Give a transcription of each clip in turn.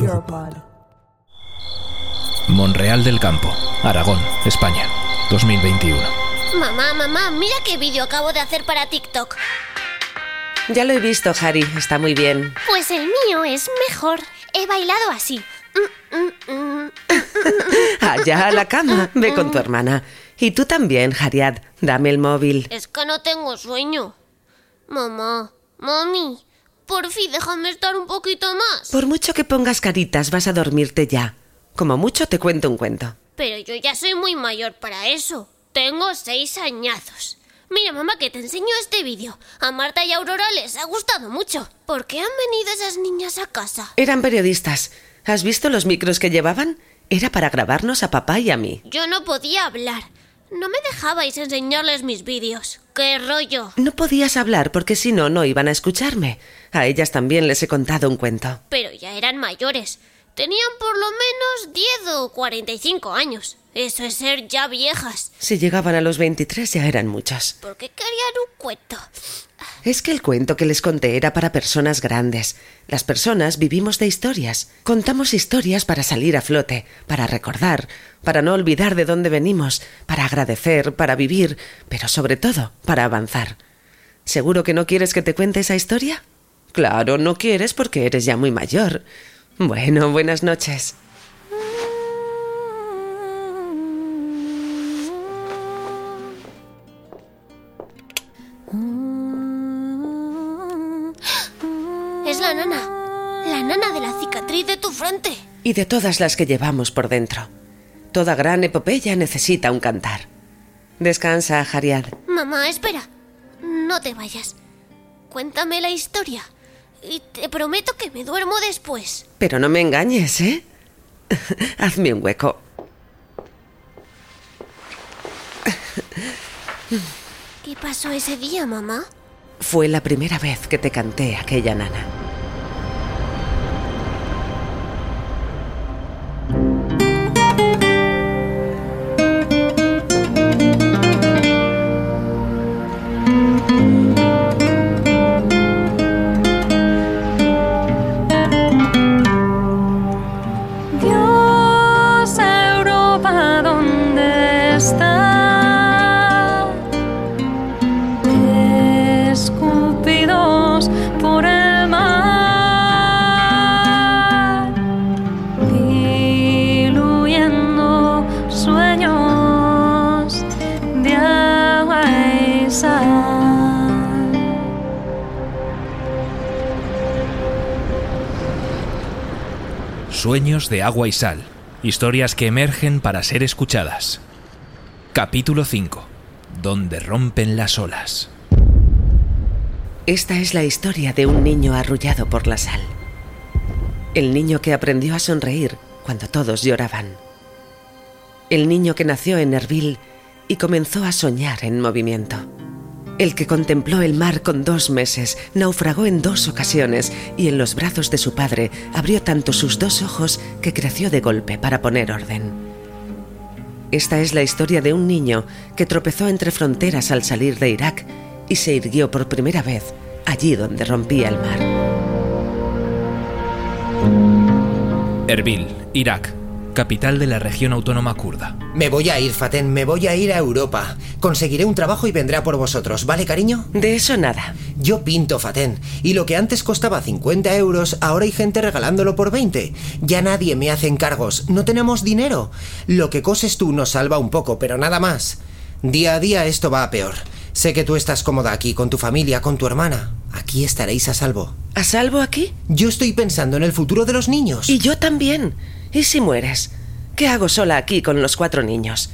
Europod. Monreal del Campo, Aragón, España, 2021. Mamá, mamá, mira qué vídeo acabo de hacer para TikTok. Ya lo he visto, Harry. Está muy bien. Pues el mío es mejor. He bailado así. Mm, mm, mm. Allá a la cama. Ve con tu hermana. Y tú también, Harriet. Dame el móvil. Es que no tengo sueño. Mamá, mami, por fin déjame estar un poquito más. Por mucho que pongas caritas, vas a dormirte ya. Como mucho te cuento un cuento. Pero yo ya soy muy mayor para eso. Tengo seis añazos. Mira, mamá, que te enseño este vídeo. A Marta y Aurora les ha gustado mucho. ¿Por qué han venido esas niñas a casa? Eran periodistas. ¿Has visto los micros que llevaban? Era para grabarnos a papá y a mí. Yo no podía hablar. No me dejabais enseñarles mis vídeos. ¡Qué rollo! No podías hablar porque si no, no iban a escucharme. A ellas también les he contado un cuento. Pero ya eran mayores. Tenían por lo menos 10 o 45 años. Eso es ser ya viejas. Si llegaban a los 23 ya eran muchos. ¿Por qué querían un cuento? Es que el cuento que les conté era para personas grandes. Las personas vivimos de historias. Contamos historias para salir a flote, para recordar, para no olvidar de dónde venimos, para agradecer, para vivir, pero sobre todo para avanzar. ¿Seguro que no quieres que te cuente esa historia? Claro, no quieres porque eres ya muy mayor. Bueno, buenas noches. La nana. La nana de la cicatriz de tu frente. Y de todas las que llevamos por dentro. Toda gran epopeya necesita un cantar. Descansa, Jariad. Mamá, espera. No te vayas. Cuéntame la historia. Y te prometo que me duermo después. Pero no me engañes, ¿eh? Hazme un hueco. ¿Qué pasó ese día, mamá? Fue la primera vez que te canté aquella nana. Sueños de agua y sal. Historias que emergen para ser escuchadas. Capítulo 5. Donde rompen las olas. Esta es la historia de un niño arrullado por la sal. El niño que aprendió a sonreír cuando todos lloraban. El niño que nació en Erbil y comenzó a soñar en movimiento. El que contempló el mar con dos meses, naufragó en dos ocasiones y en los brazos de su padre abrió tanto sus dos ojos que creció de golpe para poner orden. Esta es la historia de un niño que tropezó entre fronteras al salir de Irak y se irguió por primera vez allí donde rompía el mar. Erbil, Irak, capital de la región autónoma kurda. Me voy a ir, Faten, me voy a ir a Europa. Conseguiré un trabajo y vendrá por vosotros, ¿vale, cariño? De eso nada. Yo pinto, Faten, y lo que antes costaba 50 euros, ahora hay gente regalándolo por 20. Ya nadie me hace encargos, no tenemos dinero. Lo que coses tú nos salva un poco, pero nada más. Día a día esto va a peor. Sé que tú estás cómoda aquí, con tu familia, con tu hermana. Aquí estaréis a salvo. ¿A salvo aquí? Yo estoy pensando en el futuro de los niños. Y yo también. ¿Y si mueres? ¿Qué hago sola aquí con los cuatro niños?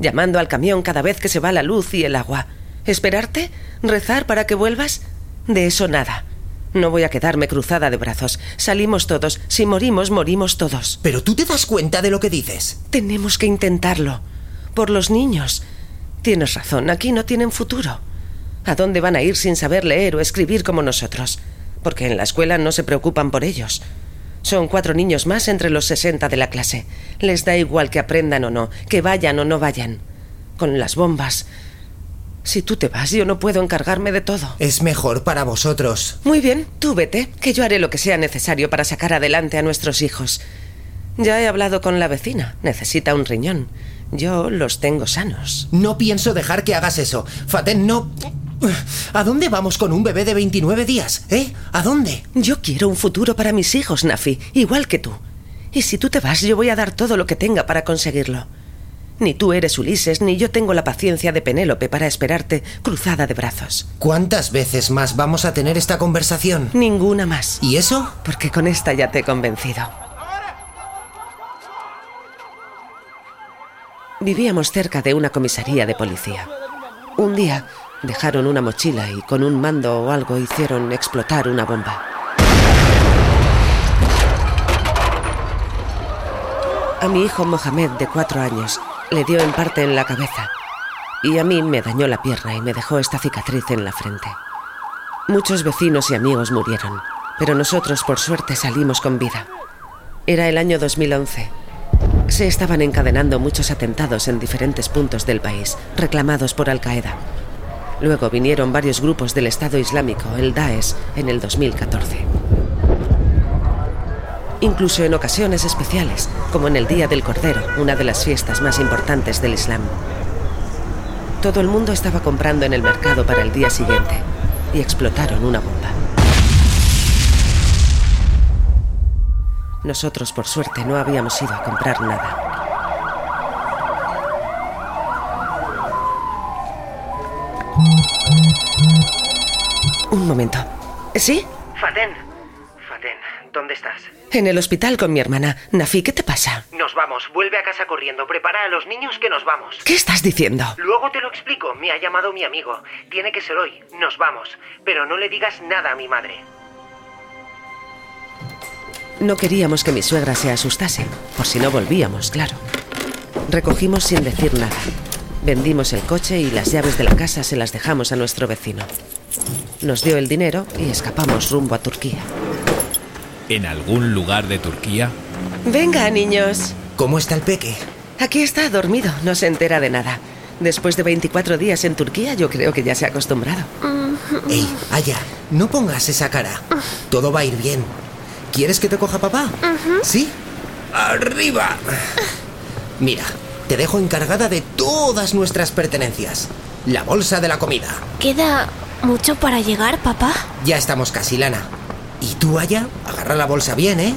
Llamando al camión cada vez que se va la luz y el agua. ¿Esperarte? ¿Rezar para que vuelvas? De eso nada. No voy a quedarme cruzada de brazos. Salimos todos. Si morimos, morimos todos. Pero tú te das cuenta de lo que dices. Tenemos que intentarlo. Por los niños. Tienes razón, aquí no tienen futuro. ¿A dónde van a ir sin saber leer o escribir como nosotros? Porque en la escuela no se preocupan por ellos. Son cuatro niños más entre los 60 de la clase. Les da igual que aprendan o no, que vayan o no vayan. Con las bombas. Si tú te vas, yo no puedo encargarme de todo. Es mejor para vosotros. Muy bien, tú vete, que yo haré lo que sea necesario para sacar adelante a nuestros hijos. Ya he hablado con la vecina. Necesita un riñón. Yo los tengo sanos. No pienso dejar que hagas eso. Faten, no... ¿A dónde vamos con un bebé de 29 días? ¿Eh? ¿A dónde? Yo quiero un futuro para mis hijos, Nafi, igual que tú. Y si tú te vas, yo voy a dar todo lo que tenga para conseguirlo. Ni tú eres Ulises, ni yo tengo la paciencia de Penélope para esperarte cruzada de brazos. ¿Cuántas veces más vamos a tener esta conversación? Ninguna más. ¿Y eso? Porque con esta ya te he convencido. Vivíamos cerca de una comisaría de policía. Un día dejaron una mochila y con un mando o algo hicieron explotar una bomba. A mi hijo Mohamed, de cuatro años, le dio en parte en la cabeza y a mí me dañó la pierna y me dejó esta cicatriz en la frente. Muchos vecinos y amigos murieron, pero nosotros por suerte salimos con vida. Era el año 2011. Se estaban encadenando muchos atentados en diferentes puntos del país, reclamados por Al Qaeda. Luego vinieron varios grupos del Estado Islámico, el Daesh, en el 2014. Incluso en ocasiones especiales, como en el Día del Cordero, una de las fiestas más importantes del Islam. Todo el mundo estaba comprando en el mercado para el día siguiente y explotaron una bomba. Nosotros, por suerte, no habíamos ido a comprar nada. Un momento. ¿Sí? Faten. Faten, ¿dónde estás? En el hospital con mi hermana. Nafi, ¿qué te pasa? Nos vamos. Vuelve a casa corriendo. Prepara a los niños que nos vamos. ¿Qué estás diciendo? Luego te lo explico. Me ha llamado mi amigo. Tiene que ser hoy. Nos vamos. Pero no le digas nada a mi madre. No queríamos que mi suegra se asustase, por si no volvíamos, claro. Recogimos sin decir nada. Vendimos el coche y las llaves de la casa se las dejamos a nuestro vecino. Nos dio el dinero y escapamos rumbo a Turquía. En algún lugar de Turquía, Venga, niños. ¿Cómo está el peque? Aquí está dormido, no se entera de nada. Después de 24 días en Turquía, yo creo que ya se ha acostumbrado. Ey, Aya, no pongas esa cara. Todo va a ir bien. ¿Quieres que te coja papá? ¿Sí? ¡Arriba! Mira, te dejo encargada de todas nuestras pertenencias. La bolsa de la comida. ¿Queda mucho para llegar, papá? Ya estamos casi, Lana. ¿Y tú, Aya? Agarra la bolsa bien, ¿eh?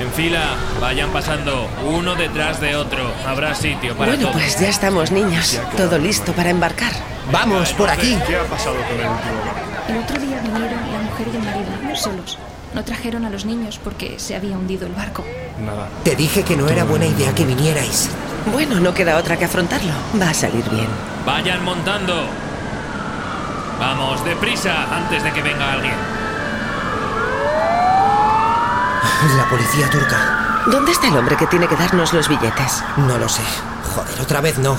En fila, vayan pasando, uno detrás de otro. Habrá sitio para Bueno, todos. pues ya estamos, niños. Todo listo para embarcar. Vamos, por aquí. ¿Qué ha pasado con el último barco? El otro día vinieron la mujer y el marido, solos. No trajeron a los niños porque se había hundido el barco. Nada. Te dije que no era buena idea que vinierais. Bueno, no queda otra que afrontarlo. Va a salir bien. Vayan montando. Vamos, deprisa, antes de que venga alguien. La policía turca. ¿Dónde está el hombre que tiene que darnos los billetes? No lo sé. Joder, otra vez no.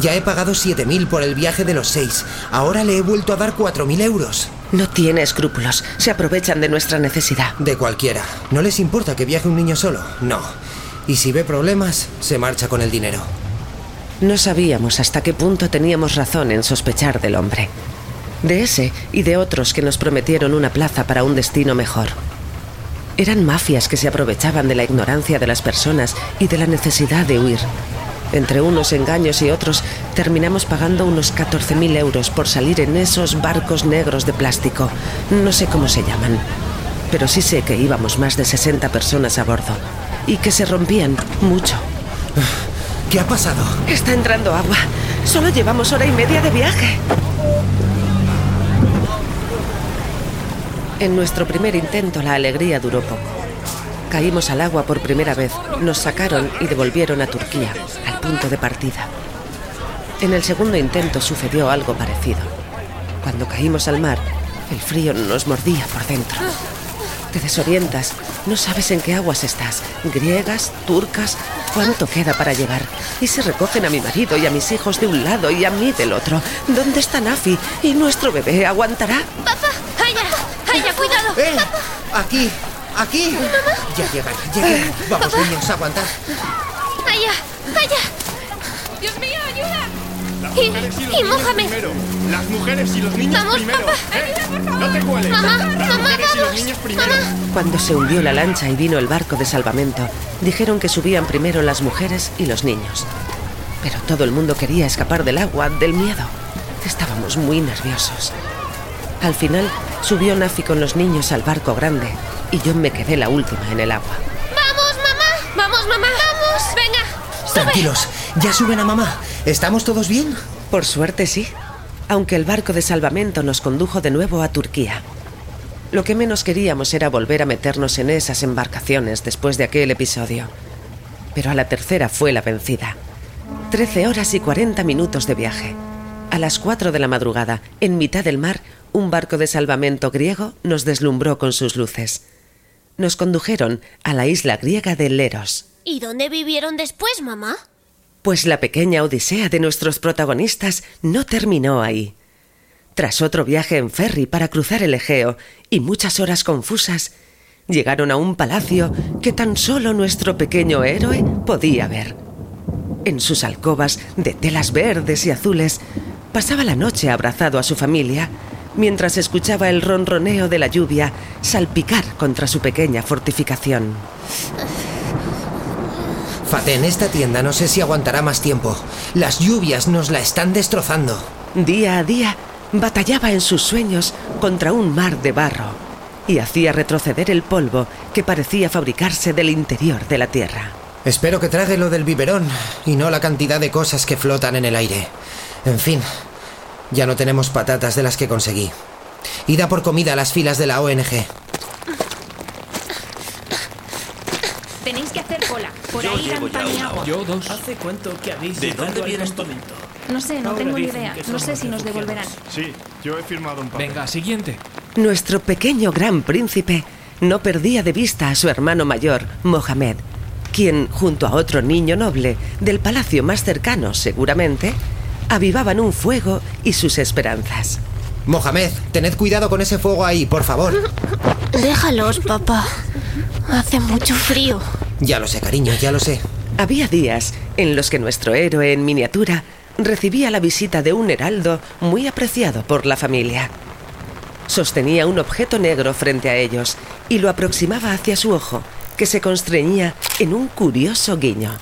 Ya he pagado 7.000 por el viaje de los seis. Ahora le he vuelto a dar 4.000 euros. No tiene escrúpulos. Se aprovechan de nuestra necesidad. De cualquiera. ¿No les importa que viaje un niño solo? No. Y si ve problemas, se marcha con el dinero. No sabíamos hasta qué punto teníamos razón en sospechar del hombre. De ese y de otros que nos prometieron una plaza para un destino mejor. Eran mafias que se aprovechaban de la ignorancia de las personas y de la necesidad de huir. Entre unos engaños y otros, terminamos pagando unos 14.000 euros por salir en esos barcos negros de plástico. No sé cómo se llaman. Pero sí sé que íbamos más de 60 personas a bordo. Y que se rompían mucho. ¿Qué ha pasado? Está entrando agua. Solo llevamos hora y media de viaje. En nuestro primer intento la alegría duró poco. Caímos al agua por primera vez, nos sacaron y devolvieron a Turquía, al punto de partida. En el segundo intento sucedió algo parecido. Cuando caímos al mar, El frío nos mordía por dentro. Te desorientas, no sabes en qué aguas estás, griegas, turcas, cuánto queda para llegar. Y se recogen a mi marido y a mis hijos de un lado y a mí del otro. ¿Dónde está Nafi? ¿Y nuestro bebé aguantará? ¡Papá! ¡Aya! ¡Aya, cuidado! ¡Eh! ¡Aquí! ¡Aquí! Ya llegan, llegan. Vamos, niños, aguantad. ¡Aya! ¡Aya! ¡Dios mío, ayuda! Las Y- mujeres y los y niños mójame. primero. Las mujeres y los niños Vamos, primero. papá. ¿eh? No te cueles. Mamá, Las mamá, mujeres y los vamos. niños primero. Mamá. Cuando se hundió la lancha y vino el barco de salvamento, dijeron que subían primero las mujeres y los niños. Pero todo el mundo quería escapar del agua, del miedo. Estábamos muy nerviosos. Al final subió Nafi con los niños al barco grande y yo me quedé la última en el agua. ¡Vamos, mamá! ¡Vamos, mamá! ¡Vamos! ¡Venga! ¡Sube! Tranquilos, ya suben a mamá. ¿Estamos todos bien? Por suerte sí, aunque el barco de salvamento nos condujo de nuevo a Turquía. Lo que menos queríamos era volver a meternos en esas embarcaciones después de aquel episodio. Pero a la tercera fue la vencida. Trece horas y cuarenta minutos de viaje. A las cuatro de la madrugada, en mitad del mar, un barco de salvamento griego nos deslumbró con sus luces. Nos condujeron a la isla griega de Leros. ¿Y dónde vivieron después, mamá? Pues la pequeña odisea de nuestros protagonistas no terminó ahí. Tras otro viaje en ferry para cruzar el Egeo y muchas horas confusas, llegaron a un palacio que tan solo nuestro pequeño héroe podía ver. En sus alcobas de telas verdes y azules, pasaba la noche abrazado a su familia, mientras escuchaba el ronroneo de la lluvia salpicar contra su pequeña fortificación. Faten, esta tienda no sé si aguantará más tiempo. Las lluvias nos la están destrozando. Día a día batallaba en sus sueños contra un mar de barro y hacía retroceder el polvo que parecía fabricarse del interior de la tierra. Espero que trague lo del biberón y no la cantidad de cosas que flotan en el aire. En fin, ya no tenemos patatas de las que conseguí. Ida por comida a las filas de la ONG. Tenéis que hacer cola. Por ahí dan pan y agua. Yo dos. ¿Hace cuánto que habéis ¿De llegado dónde al vienes tú? campamento? No sé, no Ahora tengo ni dicen idea. que No somos sé si nos refugiados. devolverán. Sí, yo he firmado un papel. Venga, siguiente. Nuestro pequeño gran príncipe no perdía de vista a su hermano mayor, Mohamed, quien, junto a otro niño noble del palacio más cercano, seguramente, avivaban un fuego y sus esperanzas. Mohamed, tened cuidado con ese fuego ahí, por favor. Déjalos, papá. Hace mucho frío. Ya lo sé, cariño, ya lo sé. Había días en los que nuestro héroe en miniatura recibía la visita de un heraldo muy apreciado por la familia. Sostenía un objeto negro frente a ellos y lo aproximaba hacia su ojo, que se constreñía en un curioso guiño.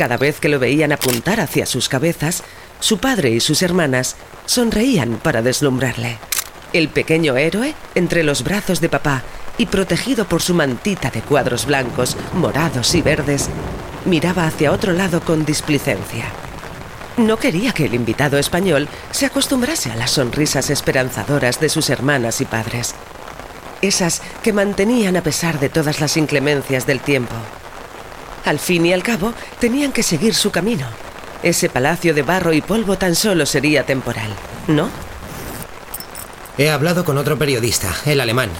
Cada vez que lo veían apuntar hacia sus cabezas, su padre y sus hermanas sonreían para deslumbrarle. El pequeño héroe, entre los brazos de papá y protegido por su mantita de cuadros blancos, morados y verdes, miraba hacia otro lado con displicencia. No quería que el invitado español se acostumbrase a las sonrisas esperanzadoras de sus hermanas y padres. Esas que mantenían a pesar de todas las inclemencias del tiempo. Al fin y al cabo, tenían que seguir su camino. Ese palacio de barro y polvo tan solo sería temporal, ¿no? He hablado con otro periodista, el alemán.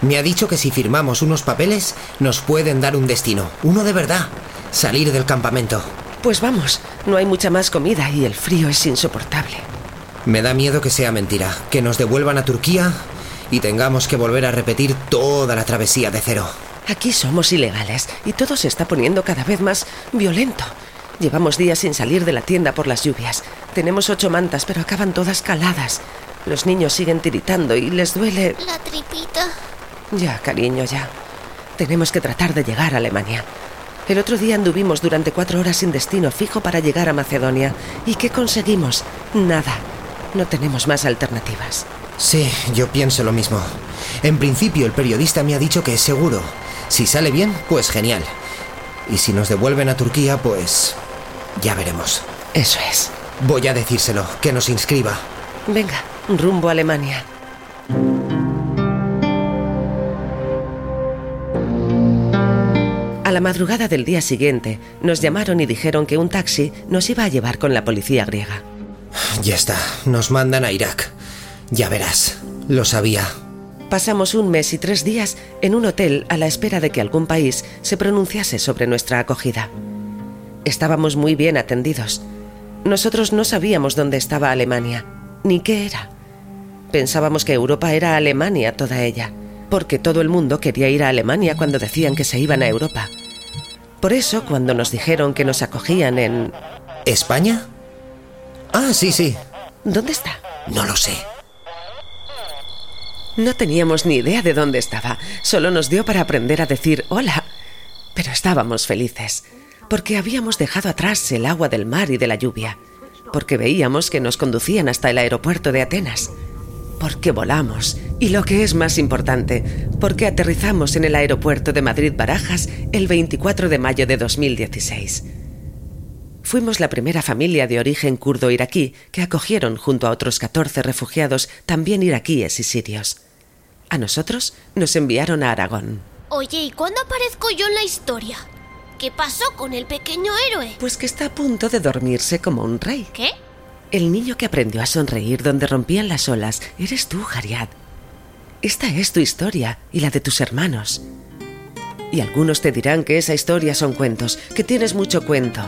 Me ha dicho que si firmamos unos papeles, nos pueden dar un destino. Uno de verdad. Salir del campamento. Pues vamos, no hay mucha más comida y el frío es insoportable. Me da miedo que sea mentira, que nos devuelvan a Turquía y tengamos que volver a repetir toda la travesía de cero. Aquí somos ilegales y todo se está poniendo cada vez más violento. Llevamos días sin salir de la tienda por las lluvias. Tenemos ocho mantas, pero acaban todas caladas. Los niños siguen tiritando y les duele... La tripita. Ya, cariño, ya. Tenemos que tratar de llegar a Alemania. El otro día anduvimos durante cuatro horas sin destino fijo para llegar a Macedonia. ¿Y qué conseguimos? Nada. No tenemos más alternativas. Sí, yo pienso lo mismo. En principio el periodista me ha dicho que es seguro. Si sale bien, pues genial. Y si nos devuelven a Turquía, pues... ya veremos. Eso es. Voy a decírselo, que nos inscriba. Venga, rumbo a Alemania. A la madrugada del día siguiente, nos llamaron y dijeron que un taxi nos iba a llevar con la policía griega. Ya está, nos mandan a Irak. Ya verás. Lo sabía. Pasamos un mes y tres días en un hotel a la espera de que algún país se pronunciase sobre nuestra acogida. Estábamos muy bien atendidos. Nosotros no sabíamos dónde estaba Alemania, ni qué era. Pensábamos que Europa era Alemania toda ella, porque todo el mundo quería ir a Alemania cuando decían que se iban a Europa. Por eso, cuando nos dijeron que nos acogían en... ¿España? Ah, sí, sí. ¿Dónde está? No lo sé. No teníamos ni idea de dónde estaba, solo nos dio para aprender a decir hola. Pero estábamos felices, porque habíamos dejado atrás el agua del mar y de la lluvia, porque veíamos que nos conducían hasta el aeropuerto de Atenas, porque volamos y lo que es más importante, porque aterrizamos en el aeropuerto de Madrid Barajas el 24 de mayo de 2016. Fuimos la primera familia de origen kurdo-iraquí que acogieron junto a otros 14 refugiados también iraquíes y sirios. A nosotros nos enviaron a Aragón. Oye, ¿y cuándo aparezco yo en la historia? ¿Qué pasó con el pequeño héroe? Pues que está a punto de dormirse como un rey. ¿Qué? El niño que aprendió a sonreír donde rompían las olas eres tú, Jariad. Esta es tu historia y la de tus hermanos. Y algunos te dirán que esa historia son cuentos, que tienes mucho cuento.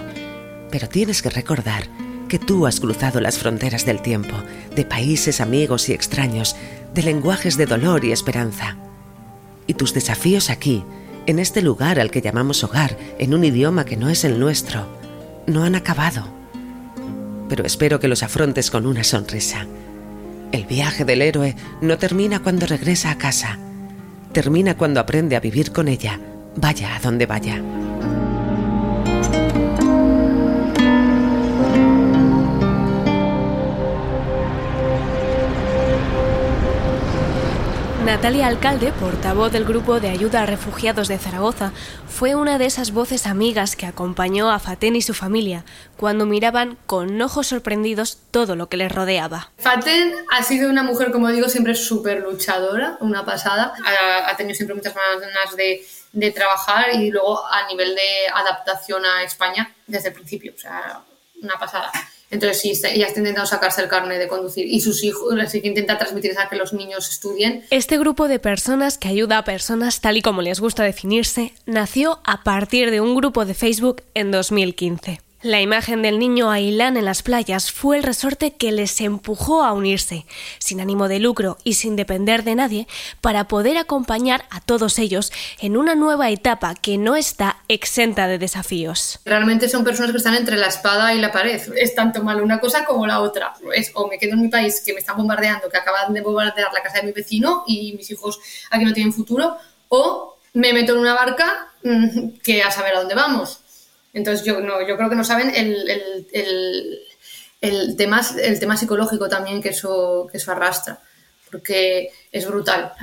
Pero tienes que recordar que tú has cruzado las fronteras del tiempo, de países amigos y extraños, de lenguajes de dolor y esperanza. Y tus desafíos aquí, en este lugar al que llamamos hogar, en un idioma que no es el nuestro, no han acabado. Pero espero que los afrontes con una sonrisa. El viaje del héroe no termina cuando regresa a casa, termina cuando aprende a vivir con ella, vaya a donde vaya. Natalia Alcalde, portavoz del Grupo de Ayuda a Refugiados de Zaragoza, fue una de esas voces amigas que acompañó a Faten y su familia cuando miraban con ojos sorprendidos todo lo que les rodeaba. Faten ha sido una mujer, como digo, siempre súper luchadora, una pasada. Ha, ha, tenido siempre muchas ganas de, de trabajar y luego a nivel de adaptación a España desde el principio, o sea, una pasada. Entonces, sí, ella está intentando sacarse el carnet de conducir y sus hijos, así que intenta transmitir a que los niños estudien. Este grupo de personas que ayuda a personas tal y como les gusta definirse, nació a partir de un grupo de Facebook en 2015. La imagen del niño Ailán en las playas fue el resorte que les empujó a unirse, sin ánimo de lucro y sin depender de nadie, para poder acompañar a todos ellos en una nueva etapa que no está exenta de desafíos. Realmente son personas que están entre la espada y la pared. Es tanto mal una cosa como la otra. O me quedo en mi país que me están bombardeando, que acaban de bombardear la casa de mi vecino y mis hijos aquí no tienen futuro, o me meto en una barca mm, que a saber a dónde vamos. Entonces yo, no, yo creo que no saben el, el, el, el, tema, el tema psicológico también que eso, que eso arrastra, porque es brutal.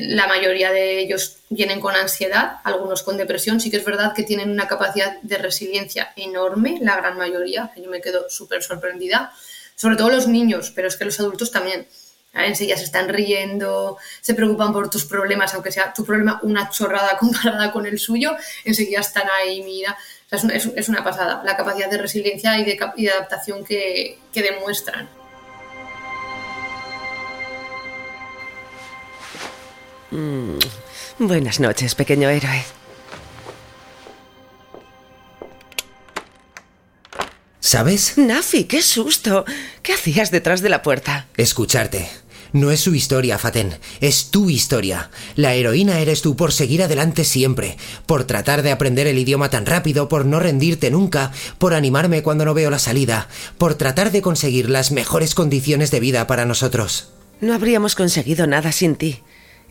La mayoría de ellos vienen con ansiedad, algunos con depresión. Sí que es verdad que tienen una capacidad de resiliencia enorme, la gran mayoría. Yo me quedo súper sorprendida. Sobre todo los niños, pero es que los adultos también. Enseguida se están riendo, se preocupan por tus problemas, aunque sea tu problema una chorrada comparada con el suyo, enseguida están ahí, mira. O sea, es, es, una pasada la capacidad de resiliencia y de, y de adaptación que, que demuestran. Mm. Buenas noches, pequeño héroe. ¿Sabes? Nafi, qué susto. ¿Qué hacías detrás de la puerta? Escucharte. No es su historia, Faten, es tu historia. La heroína eres tú por seguir adelante siempre, por tratar de aprender el idioma tan rápido, por no rendirte nunca, por animarme cuando no veo la salida, por tratar de conseguir las mejores condiciones de vida para nosotros. No habríamos conseguido nada sin ti.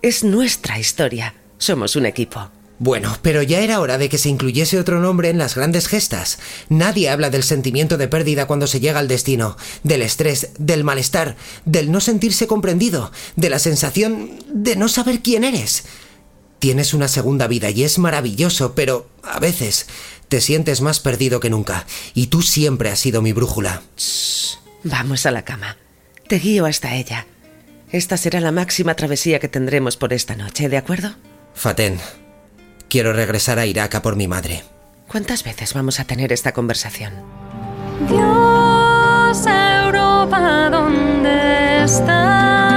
Es nuestra historia. Somos un equipo. Bueno, pero ya era hora de que se incluyese otro nombre en las grandes gestas. Nadie habla del sentimiento de pérdida cuando se llega al destino, del estrés, del malestar, del no sentirse comprendido, de la sensación de no saber quién eres. Tienes una segunda vida y es maravilloso, pero a veces te sientes más perdido que nunca, y tú siempre has sido mi brújula. Shh, vamos a la cama. Te guío hasta ella. Esta será la máxima travesía que tendremos por esta noche, ¿de acuerdo? Faten, Quiero regresar a Irak a por mi madre. ¿Cuántas veces vamos a tener esta conversación? Dios, Europa, ¿dónde estás?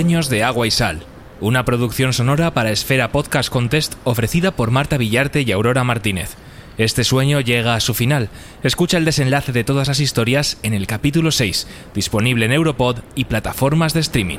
Sueños de agua y sal, una producción sonora para Esfera Podcast Contest ofrecida por Marta Villarte y Aurora Martínez. Este sueño llega a su final. Escucha el desenlace de todas las historias en el capítulo 6, disponible en Europod y plataformas de streaming.